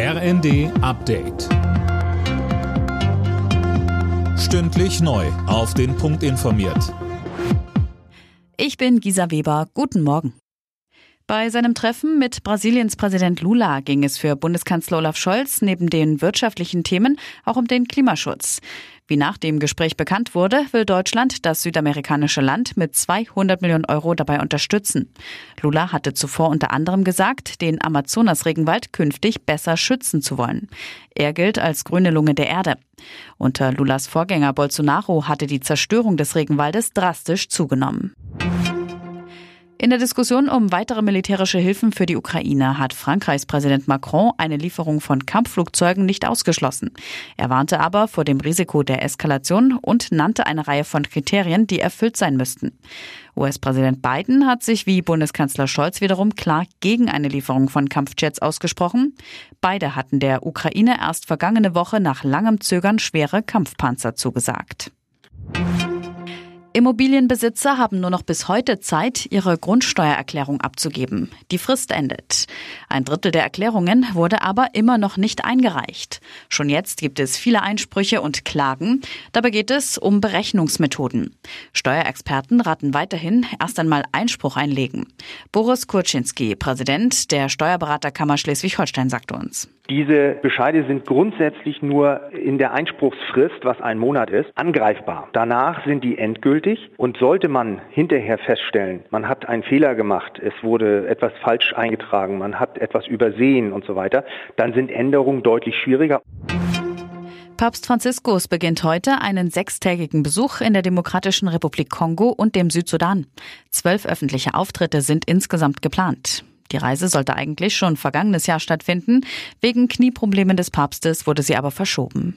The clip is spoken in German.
RND Update. Stündlich neu. Auf den Punkt informiert. Ich bin Gisa Weber. Guten Morgen. Bei seinem Treffen mit Brasiliens Präsident Lula ging es für Bundeskanzler Olaf Scholz neben den wirtschaftlichen Themen auch um den Klimaschutz. Wie nach dem Gespräch bekannt wurde, will Deutschland das südamerikanische Land mit 200 Millionen Euro dabei unterstützen. Lula hatte zuvor unter anderem gesagt, den Amazonas-Regenwald künftig besser schützen zu wollen. Er gilt als grüne Lunge der Erde. Unter Lulas Vorgänger Bolsonaro hatte die Zerstörung des Regenwaldes drastisch zugenommen. In der Diskussion um weitere militärische Hilfen für die Ukraine hat Frankreichs Präsident Macron eine Lieferung von Kampfflugzeugen nicht ausgeschlossen. Er warnte aber vor dem Risiko der Eskalation und nannte eine Reihe von Kriterien, die erfüllt sein müssten. US-Präsident Biden hat sich wie Bundeskanzler Scholz wiederum klar gegen eine Lieferung von Kampfjets ausgesprochen. Beide hatten der Ukraine erst vergangene Woche nach langem Zögern schwere Kampfpanzer zugesagt. Immobilienbesitzer haben nur noch bis heute Zeit, ihre Grundsteuererklärung abzugeben. Die Frist endet. Ein Drittel der Erklärungen wurde aber immer noch nicht eingereicht. Schon jetzt gibt es viele Einsprüche und Klagen. Dabei geht es um Berechnungsmethoden. Steuerexperten raten weiterhin, erst einmal Einspruch einlegen. Boris Kurczynski, Präsident der Steuerberaterkammer Schleswig-Holstein, sagt uns. Diese Bescheide sind grundsätzlich nur in der Einspruchsfrist, was ein Monat ist, angreifbar. Danach sind die endgültig und sollte man hinterher feststellen, man hat einen Fehler gemacht, es wurde etwas falsch eingetragen, man hat etwas übersehen und so weiter, dann sind Änderungen deutlich schwieriger. Papst Franziskus beginnt heute einen sechstägigen Besuch in der Demokratischen Republik Kongo und dem Südsudan. Zwölf öffentliche Auftritte sind insgesamt geplant. Die Reise sollte eigentlich schon vergangenes Jahr stattfinden. Wegen Knieproblemen des Papstes wurde sie aber verschoben.